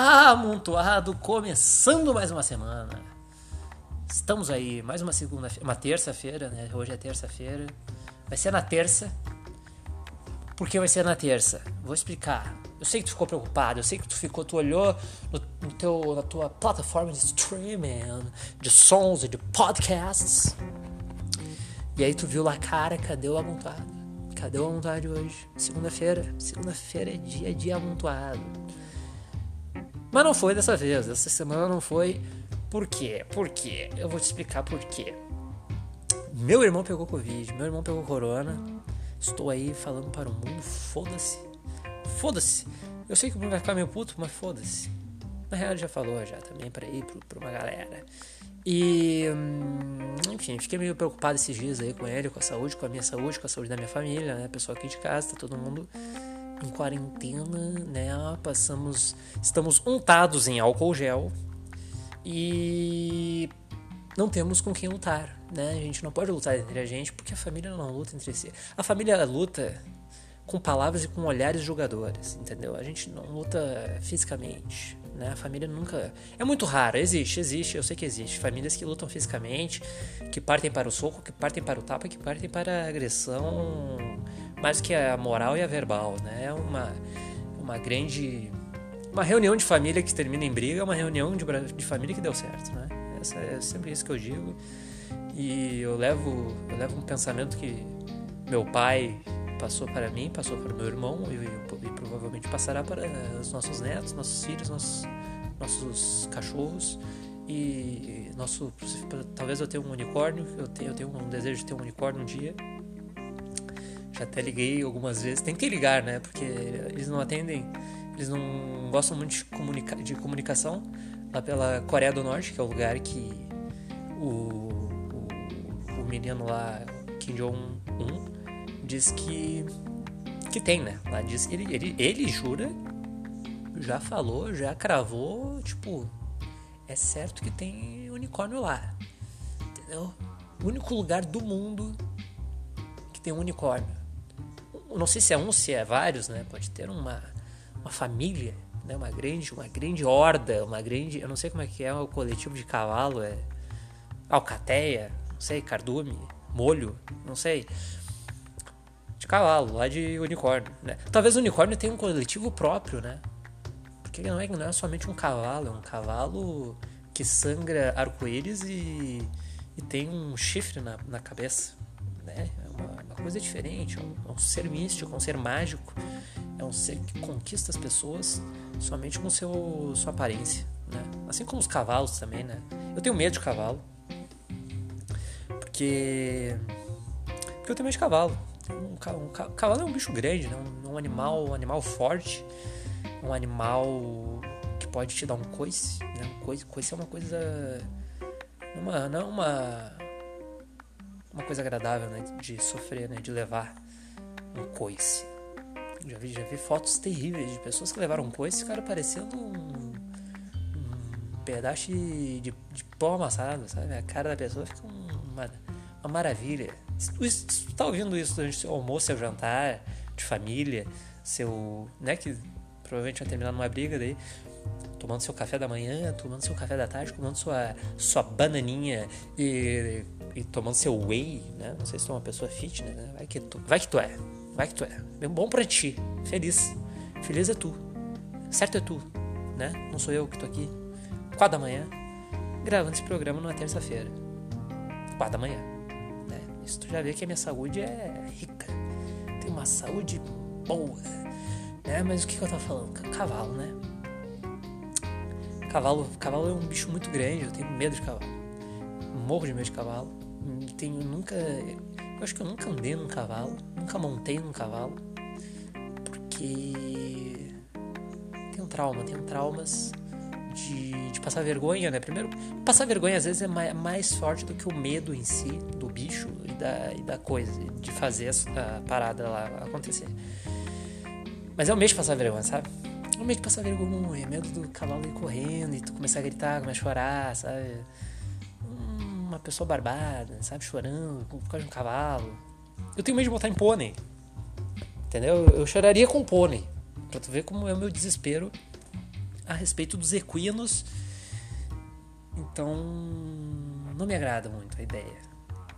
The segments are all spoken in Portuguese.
Amontoado, começando mais uma semana. Estamos aí, mais uma segunda, uma terça-feira, né? Hoje é terça-feira. Vai ser na terça. Por que vai ser na terça? Vou explicar. Eu sei que tu ficou preocupado, eu sei que tu ficou, tu olhou no, no teu, na tua plataforma de streaming, de sons e de podcasts. E aí tu viu lá, cara, cadê o amontoado? Cadê o amontoado hoje? Segunda-feira. Segunda-feira é dia de amontoado. Mas não foi dessa vez. Essa semana não foi. Por quê? Por quê? Eu vou te explicar por quê. Meu irmão pegou Covid, meu irmão pegou Corona. Estou aí falando para o mundo, foda-se. Foda-se. Eu sei que o mundo vai ficar meio puto, mas foda-se. Na real, ele já falou já também para ir para uma galera. E, hum, enfim, fiquei meio preocupado esses dias aí com ele, com a saúde, com a minha saúde, com a saúde da minha família, né? Pessoal aqui de casa, tá todo mundo em quarentena, né? Passamos, estamos untados em álcool gel e não temos com quem lutar, né? A gente não pode lutar entre a gente porque a família não luta entre si. A família luta com palavras e com olhares julgadores, entendeu? A gente não luta fisicamente, né? A família nunca. É muito raro, existe, existe, eu sei que existe. Famílias que lutam fisicamente, que partem para o soco, que partem para o tapa, que partem para a agressão mais que a moral e a verbal, né? É uma, uma grande. Uma reunião de família que termina em briga é uma reunião de, de família que deu certo, né? Essa é sempre isso que eu digo. E eu levo, eu levo um pensamento que meu pai passou para mim, passou para meu irmão e, e, e provavelmente passará para os nossos netos, nossos filhos, nossos, nossos cachorros e nosso talvez eu tenha um unicórnio eu tenho, eu tenho um desejo de ter um unicórnio um dia já até liguei algumas vezes. Tem que ligar, né? Porque eles não atendem, eles não gostam muito de, comunica de comunicação lá pela Coreia do Norte, que é o lugar que o, o, o menino lá, Kim Jong-un, diz que, que tem, né? Lá diz ele, ele, ele jura, já falou, já cravou, tipo, é certo que tem unicórnio lá. Entendeu? O único lugar do mundo que tem um unicórnio não sei se é um, se é vários, né? Pode ter uma, uma família, né? Uma grande, uma grande horda, uma grande, eu não sei como é que é o coletivo de cavalo, é alcateia, não sei, cardume, molho, não sei. De cavalo, lá de unicórnio, né? Talvez o unicórnio tenha um coletivo próprio, né? Porque não é, não é somente um cavalo, é um cavalo que sangra arco-íris e, e tem um chifre na, na cabeça, né? Coisa diferente, é um, é um ser místico, é um ser mágico, é um ser que conquista as pessoas somente com seu, sua aparência, né? Assim como os cavalos também, né? Eu tenho medo de cavalo, porque, porque eu tenho medo de cavalo. Um, um, cavalo é um bicho grande, né? um, um animal, um animal forte, um animal que pode te dar um coice, né? Um coice, coice é uma coisa, uma, não é uma uma coisa agradável, né? De sofrer, né? De levar um coice. Já vi, já vi fotos terríveis de pessoas que levaram um coice e ficaram parecendo um, um pedaço de, de, pão amassado, sabe? A cara da pessoa fica uma, uma maravilha. Se tu, se tu tá ouvindo isso durante seu almoço, seu jantar, de família, seu. né? Que provavelmente vai terminar numa briga daí tomando seu café da manhã, tomando seu café da tarde, comendo sua, sua bananinha e e tomando seu whey, né? Não sei se tu é uma pessoa fitness, né? Vai que tu, vai que tu é. Vai que tu é. é bom pra ti. Feliz. Feliz é tu. Certo é tu, né? Não sou eu que tô aqui. Quatro da manhã, gravando esse programa numa terça-feira. Quatro da manhã, né? Isso tu já vê que a minha saúde é rica. Tem uma saúde boa, né? Mas o que, que eu tava falando? Cavalo, né? Cavalo, cavalo é um bicho muito grande, eu tenho medo de cavalo. Morro de medo de cavalo tenho nunca. Eu acho que eu nunca andei num cavalo, nunca montei num cavalo, porque tenho trauma, tenho traumas de, de passar vergonha, né? Primeiro, passar vergonha às vezes é mais, mais forte do que o medo em si do bicho e da, e da coisa, de fazer a, parada lá acontecer. Mas é o de passar vergonha, sabe? É o medo de passar medo do cavalo ir correndo e tu começar a gritar, começar a chorar, sabe? uma pessoa barbada, sabe, chorando por causa de um cavalo. Eu tenho medo de botar em pônei. Entendeu? Eu choraria com pônei. Pra tu ver como é o meu desespero a respeito dos equinos. Então, não me agrada muito a ideia.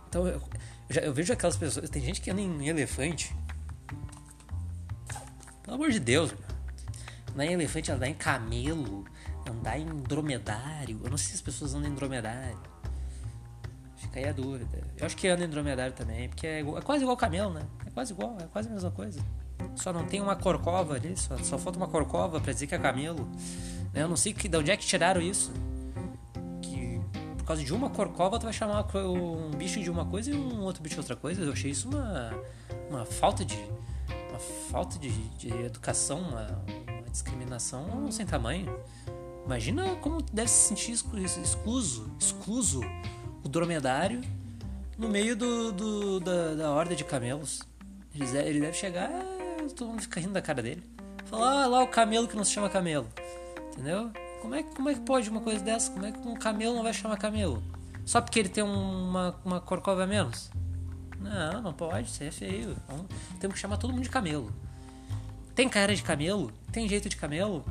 Então, eu, eu, já, eu vejo aquelas pessoas. Tem gente que anda em elefante. Pelo amor de Deus, andar em elefante, andar em camelo, andar em dromedário. Eu não sei se as pessoas andam em dromedário. Fica aí a dúvida. Eu acho que anda em dromedário também, porque é, é quase igual camelo, né? É quase igual, é quase a mesma coisa. Só não tem uma corcova ali, só, só falta uma corcova para dizer que é camelo. Né? Eu não sei que, de onde é que tiraram isso. Que por causa de uma corcova tu vai chamar um bicho de uma coisa e um outro bicho de outra coisa. Eu achei isso uma, uma falta de. Uma falta de, de educação, uma discriminação sem tamanho. Imagina como deve se sentir excluso, excluso o dromedário no meio do, do da, da horda de camelos. Ele deve chegar todo mundo fica rindo da cara dele. Fala, ah, lá o camelo que não se chama camelo. Entendeu? Como é, como é que pode uma coisa dessa? Como é que um camelo não vai chamar camelo? Só porque ele tem uma, uma corcova a menos? Não, não pode, isso é feio. Então, temos que chamar todo mundo de camelo. Tem cara de camelo? Tem jeito de camelo?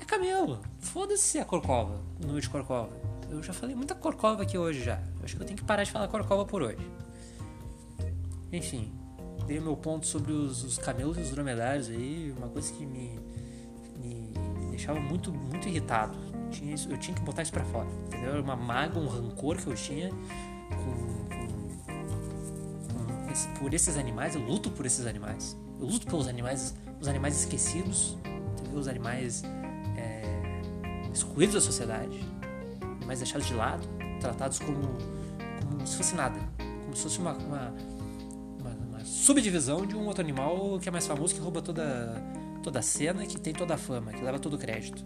É camelo. Foda-se a corcova, o número de corcova. Eu já falei muita corcova aqui hoje já. Eu acho que eu tenho que parar de falar corcova por hoje. Enfim, dei meu ponto sobre os, os camelos e os dromedários aí, uma coisa que me, me, me deixava muito, muito irritado. Eu tinha, isso, eu tinha que botar isso pra fora, entendeu? Era uma mágoa, um rancor que eu tinha com, com, com por esses animais, eu luto por esses animais. Eu luto pelos animais, os animais esquecidos, entendeu? Os animais é, excluídos da sociedade, animais deixados de lado, tratados como, como se fosse nada, como se fosse uma, uma subdivisão de um outro animal que é mais famoso, que rouba toda, toda a cena, que tem toda a fama, que leva todo o crédito.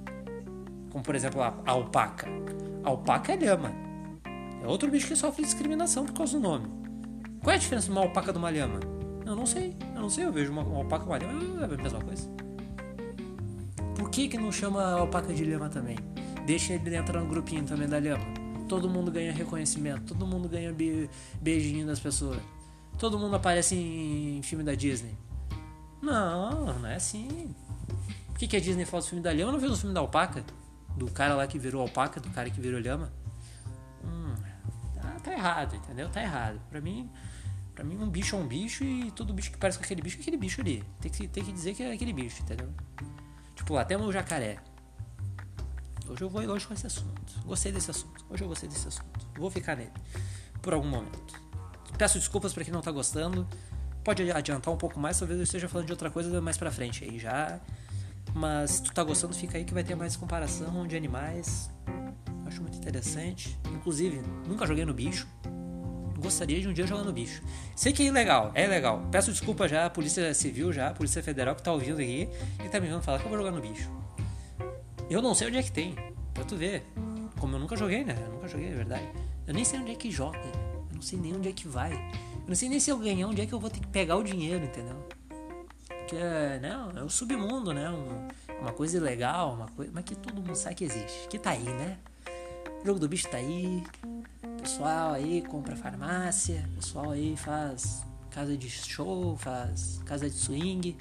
Como, por exemplo, a, a alpaca. A alpaca é lhama. É outro bicho que sofre discriminação por causa do nome. Qual é a diferença de uma alpaca de uma lhama? Eu não sei. Eu não sei. Eu vejo uma, uma alpaca e uma lhama, é a mesma coisa. Por que, que não chama a alpaca de lhama também? Deixa ele entrar no grupinho também da lhama. Todo mundo ganha reconhecimento, todo mundo ganha be beijinho das pessoas todo mundo aparece em filme da Disney. Não, não é assim. Por que, que a Disney faz o filme da lhama? Não fez o filme da alpaca? Do cara lá que virou alpaca, do cara que virou lhama? Hum, tá, tá errado, entendeu? Tá errado. Pra mim, pra mim, um bicho é um bicho e todo bicho que parece com aquele bicho é aquele bicho ali. Tem que, tem que dizer que é aquele bicho, entendeu? Tipo, até o jacaré. Hoje eu vou hoje com esse assunto. Gostei desse assunto. Hoje eu gostei desse assunto. Vou ficar nele. Por algum momento. Peço desculpas para quem não tá gostando. Pode adiantar um pouco mais, talvez eu esteja falando de outra coisa mais pra frente aí já. Mas se tu tá gostando, fica aí que vai ter mais comparação de animais. Acho muito interessante. Inclusive, nunca joguei no bicho. Gostaria de um dia jogar no bicho. Sei que é legal, é legal. Peço desculpa já à Polícia Civil, já, à Polícia Federal que tá ouvindo aqui e tá me vendo falar que eu vou jogar no bicho. Eu não sei onde é que tem, pra tu ver. Como eu nunca joguei, né? Eu nunca joguei, é verdade. Eu nem sei onde é que joga não sei nem onde é que vai. Eu não sei nem se eu ganhar, onde é que eu vou ter que pegar o dinheiro, entendeu? Porque, não, é o submundo, né? Um, uma coisa ilegal, uma coisa, mas que todo mundo sabe que existe. Que tá aí, né? O jogo do bicho tá aí. Pessoal aí compra farmácia. Pessoal aí faz casa de show, faz casa de swing.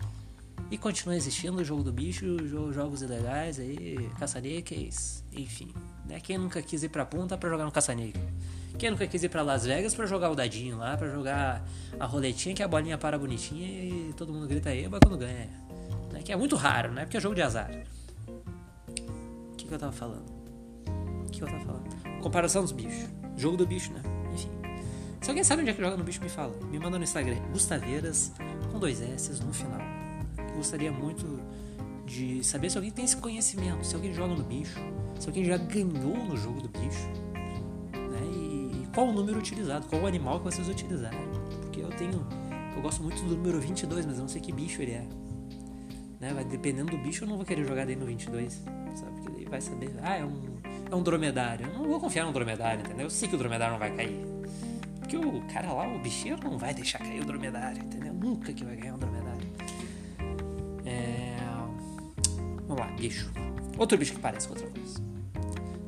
E continua existindo o jogo do bicho, jogos ilegais aí, caça-níqueis, enfim. Né? Quem nunca quis ir pra ponta pra jogar no caça-níquel? Quem nunca quis ir pra Las Vegas pra jogar o dadinho lá, pra jogar a roletinha que a bolinha para bonitinha e todo mundo grita eba quando ganha. Né? Que é muito raro, né? Porque é jogo de azar. O que, que eu tava falando? O que, que eu tava falando? Comparação dos bichos. Jogo do bicho, né? Enfim. Se alguém sabe onde é que joga no bicho, me fala. Me manda no Instagram. Gustaveiras com dois S no final. gostaria muito de saber se alguém tem esse conhecimento, se alguém joga no bicho, se alguém já ganhou no jogo do bicho qual o número utilizado, qual o animal que vocês utilizaram. Porque eu tenho. Eu gosto muito do número 22, mas eu não sei que bicho ele é. Né? Vai, dependendo do bicho, eu não vou querer jogar dele no 22. Sabe? Porque daí vai saber. Ah, é um, é um dromedário. Eu não vou confiar no dromedário, entendeu? Eu sei que o dromedário não vai cair. Porque o cara lá, o bichinho, não vai deixar cair o dromedário, entendeu? Nunca que vai ganhar um dromedário. É... Vamos lá, bicho. Outro bicho que parece com outra coisa.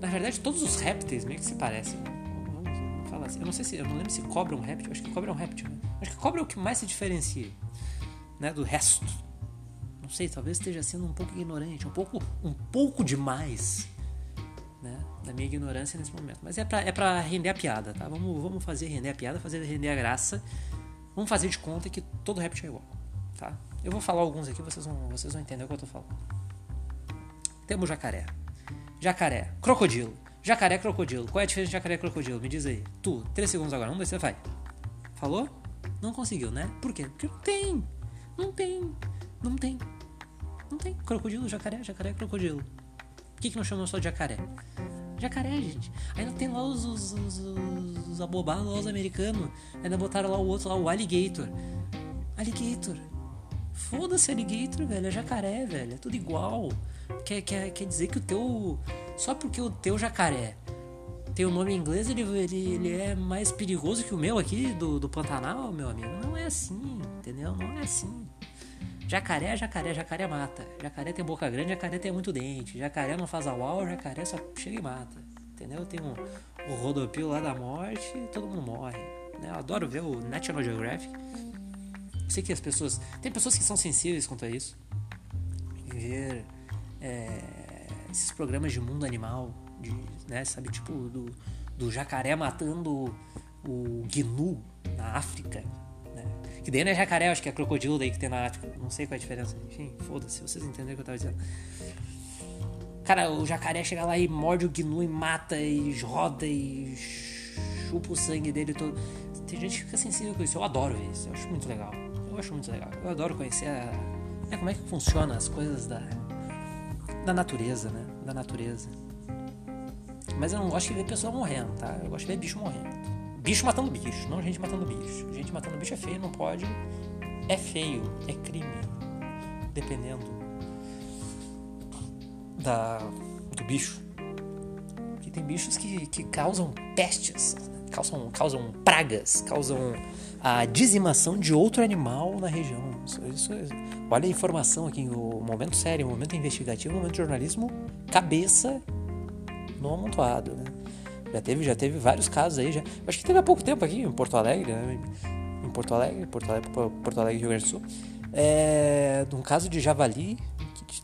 Na verdade, todos os répteis meio que se parecem. Assim. Eu não sei se. Eu não lembro se cobra um réptil. Acho que cobra é um réptil, né? Acho que cobra é o que mais se diferencia, né? Do resto. Não sei, talvez esteja sendo um pouco ignorante, um pouco, um pouco demais, né? Da minha ignorância nesse momento. Mas é pra, é pra render a piada, tá? Vamos, vamos fazer render a piada, fazer render a graça. Vamos fazer de conta que todo réptil é igual, tá? Eu vou falar alguns aqui, vocês vão, vocês vão entender o que eu tô falando. Temos jacaré. Jacaré. Crocodilo. Jacaré, crocodilo. Qual é a diferença de jacaré e crocodilo? Me diz aí. Tu, três segundos agora. Um, dois, três, vai. Falou? Não conseguiu, né? Por quê? Porque não tem. Não tem. Não tem. Não tem. Crocodilo, jacaré, jacaré, crocodilo. Que, que não chamam só de jacaré? Jacaré, gente. Ainda tem lá os, os, os, os abobados lá, os americanos. Ainda botaram lá o outro lá, o alligator. Alligator. Foda-se alligator, velho. É jacaré, velho. É tudo igual. Quer, quer, quer dizer que o teu. Só porque o teu jacaré tem o nome em inglês, ele, ele, ele é mais perigoso que o meu aqui do, do Pantanal, meu amigo. Não é assim, entendeu? Não é assim. Jacaré jacaré, jacaré mata. Jacaré tem boca grande, jacaré tem muito dente. Jacaré não faz uau, jacaré só chega e mata. Entendeu? Tem um, o rodopio lá da morte todo mundo morre. Né? Eu adoro ver o National Geographic. Sei que as pessoas. Tem pessoas que são sensíveis quanto a isso. Ver é, esses programas de mundo animal, de, né, sabe, tipo do, do jacaré matando o gnu na África? Que daí não é jacaré, acho que é crocodilo daí que tem na África. Não sei qual é a diferença. Enfim, foda-se, vocês entenderam o que eu tava dizendo. Cara, o jacaré chega lá e morde o gnu e mata e roda e chupa o sangue dele todo. Tem gente que fica sensível com isso. Eu adoro isso. Eu acho muito legal. Eu acho muito legal. Eu adoro conhecer a, né, como é que funciona as coisas da, da natureza, né? Da natureza. Mas eu não gosto de ver pessoa morrendo, tá? Eu gosto de ver bicho morrendo. Bicho matando bicho, não gente matando bicho. Gente matando bicho é feio, não pode. É feio, é crime. Dependendo da, do bicho. Porque tem bichos que, que causam pestes, causam, causam pragas, causam a dizimação de outro animal na região. Isso, isso, olha a informação aqui, o momento sério, o momento investigativo, o momento de jornalismo, cabeça no amontoado, né? Já teve, já teve vários casos aí, já. Acho que teve há pouco tempo aqui em Porto Alegre, né? Em Porto Alegre, Porto Alegre, Porto Alegre, Rio Grande do Sul. É, de um caso de javali,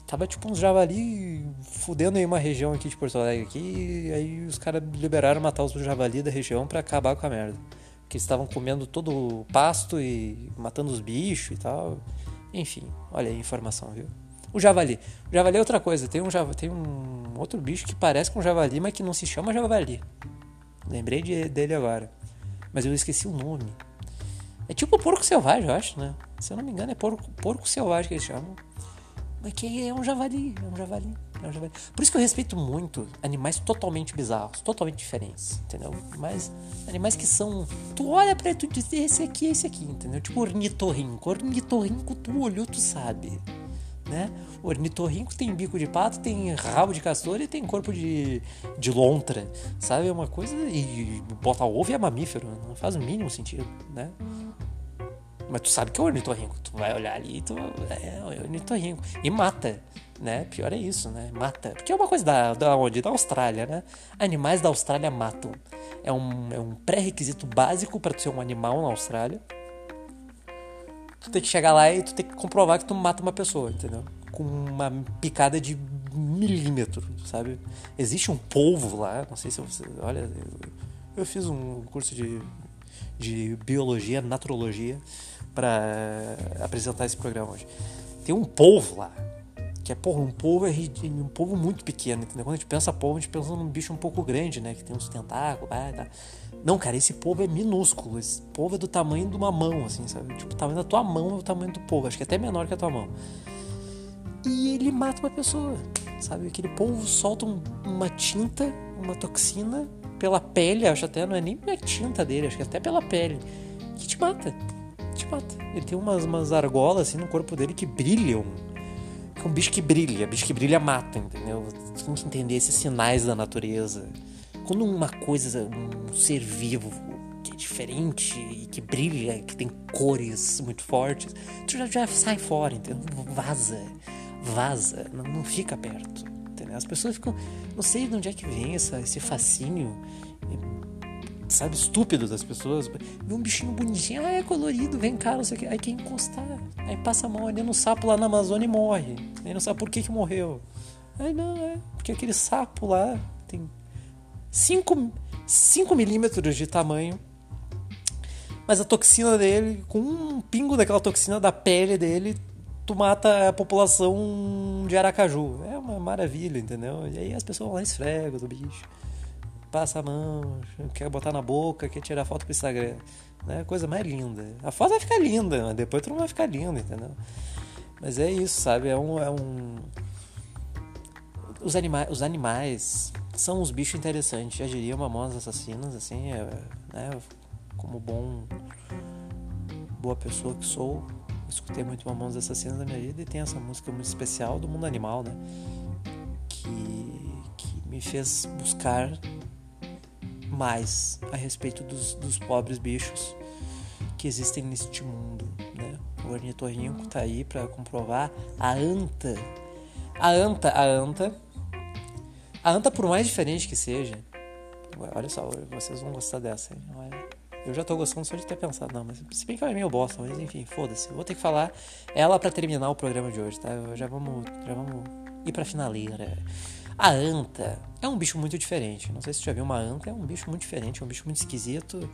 tava tipo uns javali fudendo em uma região aqui de Porto Alegre aqui, aí os caras liberaram matar os javali da região para acabar com a merda. Que estavam comendo todo o pasto e matando os bichos e tal. Enfim, olha aí a informação, viu? O javali. O javali é outra coisa. Tem um, tem um outro bicho que parece com um javali, mas que não se chama javali. Lembrei de, dele agora. Mas eu esqueci o nome. É tipo porco selvagem, eu acho, né? Se eu não me engano, é porco, porco selvagem que eles chamam. Mas que é um javali, é um javali, é um javali. Por isso que eu respeito muito animais totalmente bizarros, totalmente diferentes, entendeu? Mas animais que são. Tu olha pra ele e tu diz, esse aqui, esse aqui, entendeu? Tipo ornitorrinco. Ornitorrinco, tu olhou, tu sabe né? O ornitorrinco tem bico de pato, tem rabo de castor e tem corpo de, de lontra, sabe? É uma coisa. E bota ovo e é mamífero, não faz o mínimo sentido, né? Mas tu sabe que é o ornitorrinco. Tu vai olhar ali e tu. É, é ornitorrinco. E mata, né? Pior é isso, né? Mata. Porque é uma coisa da, da onde? Da Austrália, né? Animais da Austrália matam. É um, é um pré-requisito básico para ser um animal na Austrália tu tem que chegar lá e tu tem que comprovar que tu mata uma pessoa, entendeu? Com uma picada de milímetro, sabe? Existe um polvo lá, não sei se você. Olha, eu, fiz um curso de, de biologia, naturologia, para apresentar esse programa hoje. Tem um polvo lá, que é, porra, um polvo é um polvo muito pequeno, entendeu? Quando a gente pensa polvo, a gente pensa num bicho um pouco grande, né? Que tem uns tentáculos, ah, tá. Não, cara, esse povo é minúsculo. Esse povo é do tamanho de uma mão, assim, sabe? Tipo, o tamanho da tua mão é o tamanho do povo. Acho que é até menor que a tua mão. E ele mata uma pessoa, sabe? Aquele povo solta um, uma tinta, uma toxina pela pele, acho até, não é nem a tinta dele, acho que é até pela pele, que te mata. Te mata. Ele tem umas, umas argolas assim no corpo dele que brilham. É um bicho que brilha, bicho que brilha mata, entendeu? Tem que entender esses sinais da natureza. Quando uma coisa, um ser vivo que é diferente e que brilha, que tem cores muito fortes, tu já, já sai fora, entendeu? Vaza, vaza, não, não fica perto. Entendeu? As pessoas ficam. Não sei de onde é que vem essa, esse fascínio sabe, estúpido das pessoas. Vê um bichinho bonitinho, ah, é colorido, vem cá, não sei o que. Aí quer encostar. Aí passa mão ali no sapo lá na Amazônia e morre. Aí não sabe por que que morreu. Aí não, é porque aquele sapo lá tem 5 milímetros de tamanho. Mas a toxina dele, com um pingo daquela toxina da pele dele, tu mata a população de Aracaju. É uma maravilha, entendeu? E aí as pessoas vão lá esfregam do bicho. Passa a mão, quer botar na boca, quer tirar foto pro Instagram. Né? Coisa mais linda. A foto vai ficar linda, mas depois tu não vai ficar lindo, entendeu? Mas é isso, sabe? É um. É um... Os, anima... os animais são uns bichos interessantes. Já diria Mamonas Assassinas, assim, é, né? como bom. boa pessoa que sou, escutei muito Mamonas Assassinas na minha vida e tem essa música muito especial do mundo animal, né? Que, que me fez buscar mais a respeito dos, dos pobres bichos que existem neste mundo, né? O ornitorrinco tá aí para comprovar a anta. A anta, a anta. A anta, por mais diferente que seja, olha só, vocês vão gostar dessa, hein? Olha. Eu já tô gostando só de ter pensado, não, mas se bem que ela é meio bosta, mas enfim, foda-se. Vou ter que falar ela para terminar o programa de hoje, tá? Já vamos, já vamos ir pra finaleira. A anta é um bicho muito diferente. Não sei se você já viu uma anta, é um bicho muito diferente, é um bicho muito esquisito.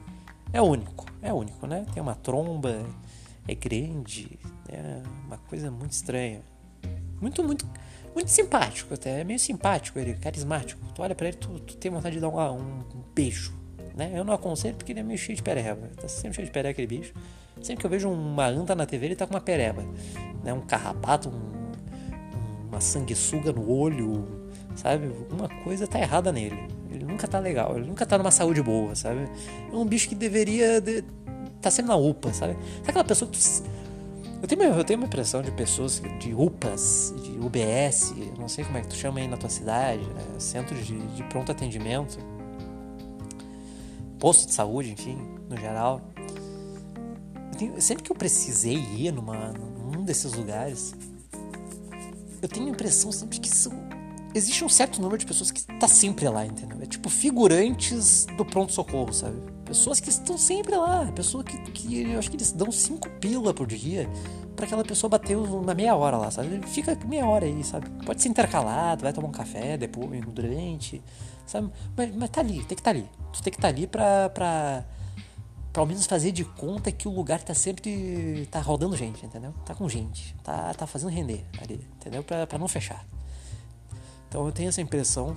É único, é único, né? Tem uma tromba, é grande, é uma coisa muito estranha. Muito, muito, muito simpático até, é meio simpático ele, carismático. Tu olha pra ele, tu, tu tem vontade de dar um, um beijo né? Eu não aconselho porque ele é meio cheio de pereba. Tá sempre cheio de pereba aquele bicho. Sempre que eu vejo uma anta na TV, ele tá com uma pereba. Né? Um carrapato, um, uma sanguessuga no olho, sabe? Alguma coisa tá errada nele. Ele nunca tá legal, ele nunca tá numa saúde boa, sabe? É um bicho que deveria de... tá sempre na UPA, sabe? Sabe aquela pessoa que tu... Eu tenho, eu tenho uma impressão de pessoas de UPAs, de UBS, não sei como é que tu chama aí na tua cidade, né? centros de, de pronto atendimento posto de saúde, enfim, no geral. Tenho, sempre que eu precisei ir numa, num desses lugares, eu tenho a impressão sempre que são, existe um certo número de pessoas que está sempre lá, entendeu? É tipo figurantes do pronto-socorro, sabe? Pessoas que estão sempre lá, pessoa que, que eu acho que eles dão cinco pila por dia para aquela pessoa bater uma meia hora lá, sabe? Fica meia hora aí, sabe? Pode ser intercalado, vai tomar um café depois, durante, sabe? Mas, mas tá ali, tem que estar tá ali. Tu tem que estar tá ali pra, pra, pra ao menos fazer de conta que o lugar tá sempre. tá rodando gente, entendeu? Tá com gente, tá, tá fazendo render ali, entendeu? Pra, pra não fechar. Então eu tenho essa impressão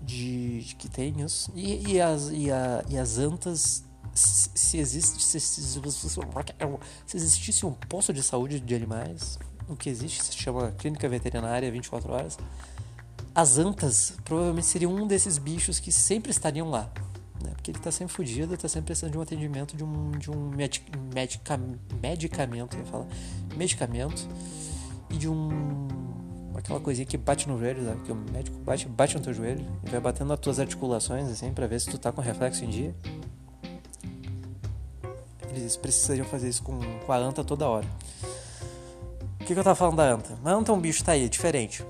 de, de que tem isso. E, e, as, e, a, e as antas se, existe se, se, se, existisse um posto de saúde de animais, o que existe se chama clínica veterinária 24 horas, as antas provavelmente seriam um desses bichos que sempre estariam lá. Né? Porque ele está sempre fugido, está sempre precisando de um atendimento, de um, de um medica, medica, medicamento, ia falar, medicamento e de um aquela coisinha que bate no joelho, né? que o médico bate, bate no teu joelho e vai batendo nas tuas articulações assim para ver se tu tá com reflexo em dia. Eles precisariam fazer isso com, com a anta toda hora. O que, que eu tava falando da anta? A anta é um bicho, tá aí, diferente.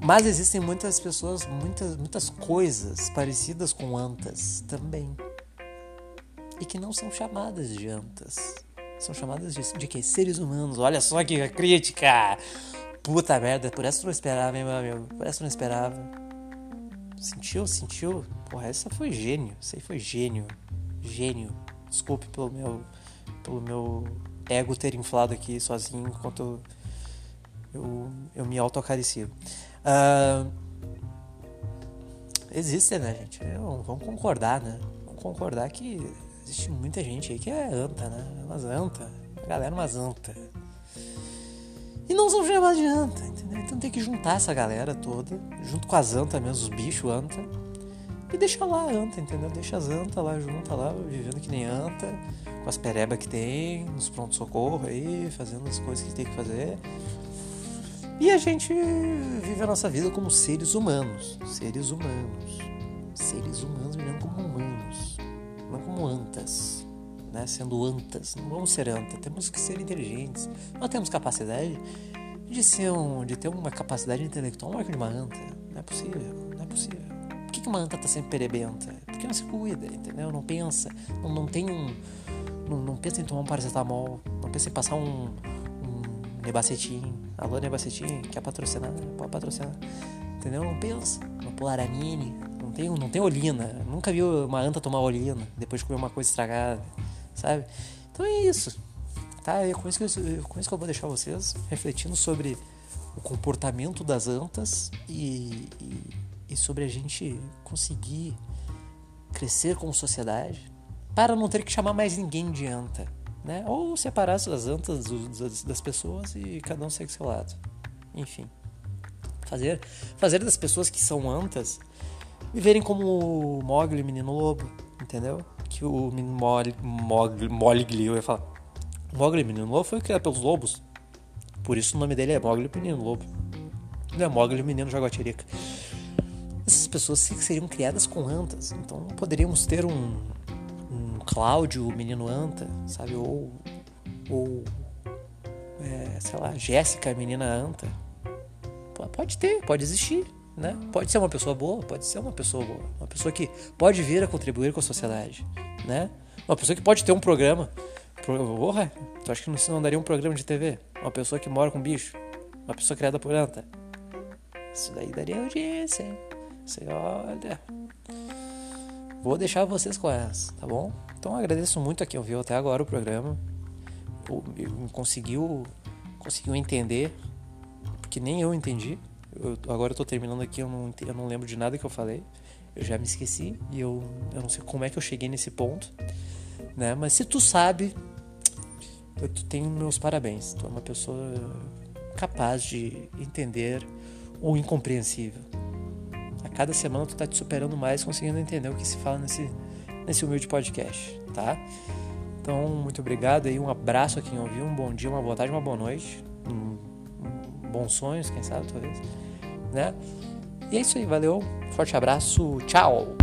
Mas existem muitas pessoas, muitas, muitas coisas parecidas com antas também. E que não são chamadas de antas. São chamadas de, de que? Seres humanos. Olha só que crítica! Puta merda, por essa tu não esperava, hein, meu amigo? Por essa tu não esperava. Sentiu? Sentiu? Porra, essa foi gênio. Isso aí foi gênio. Gênio. Desculpe pelo meu, pelo meu ego ter inflado aqui sozinho enquanto eu, eu, eu me auto-acaricio. Uh, existe, né, gente? Eu, vamos concordar, né? Vamos concordar que existe muita gente aí que é anta, né? É umas anta. A galera é umas anta. E não são chamados de anta, entendeu? Então tem que juntar essa galera toda, junto com as anta mesmo, os bichos anta e deixa lá a anta, entendeu? Deixa as anta lá junta lá, vivendo que nem anta, com as perebas que tem, nos pronto-socorro aí, fazendo as coisas que tem que fazer. E a gente vive a nossa vida como seres humanos. Seres humanos. Seres humanos vivendo como humanos. Não como antas. Né? Sendo antas. Não vamos ser antas. Temos que ser inteligentes. Nós temos capacidade de ser um, de ter uma capacidade intelectual maior que uma anta. Não é possível. Não é possível que, que uma anta tá sempre perebenta? Porque não se cuida, entendeu? Não pensa, não, não tem um. Não, não pensa em tomar um paracetamol, não pensa em passar um, um nebacetim. Alô, nebacetim, quer patrocinar? Pode patrocinar. Entendeu? Não pensa. Uma polaramine, não tem, não tem olina. Nunca viu uma anta tomar olina depois de comer uma coisa estragada, sabe? Então é isso. Tá? É com isso, que eu, com isso que eu vou deixar vocês refletindo sobre o comportamento das antas e, e, e sobre a gente conseguir crescer como sociedade para não ter que chamar mais ninguém de anta. Né? Ou separar as antas das, pessoas e cada um segue seu lado. Enfim. Fazer, fazer das pessoas que são antas viverem como o Mogli, menino lobo, entendeu? Que o menino Mogli, eu ia falar, Mogli, menino lobo, foi criado pelos lobos. Por isso o nome dele é Mogli, menino lobo. Não é Mogli, menino jaguatirica. Essas pessoas seriam criadas com antas. Então poderíamos ter um, um Cláudio, menino anta, sabe? Ou, ou é, sei lá, Jéssica, menina anta. Pode ter, pode existir. Né? Pode ser uma pessoa boa, pode ser uma pessoa boa, uma pessoa que pode vir a contribuir com a sociedade, né? Uma pessoa que pode ter um programa Porra, tu acha que não, não daria um programa de TV? Uma pessoa que mora com bicho? Uma pessoa criada por anta? Isso daí daria audiência, hein? Você olha. Vou deixar vocês com essa, tá bom? Então agradeço muito a quem ouviu até agora o programa. Conseguiu, conseguiu entender, porque nem eu entendi. Eu, agora eu tô terminando aqui, eu não, eu não lembro de nada que eu falei. Eu já me esqueci e eu, eu não sei como é que eu cheguei nesse ponto. Né? Mas se tu sabe, eu tenho meus parabéns. Tu é uma pessoa capaz de entender o incompreensível. A cada semana tu tá te superando mais, conseguindo entender o que se fala nesse, nesse humilde podcast, tá? Então, muito obrigado aí, um abraço a quem ouviu, um bom dia, uma boa tarde, uma boa noite, um, um bons sonhos, quem sabe, talvez, né? E é isso aí, valeu, forte abraço, tchau!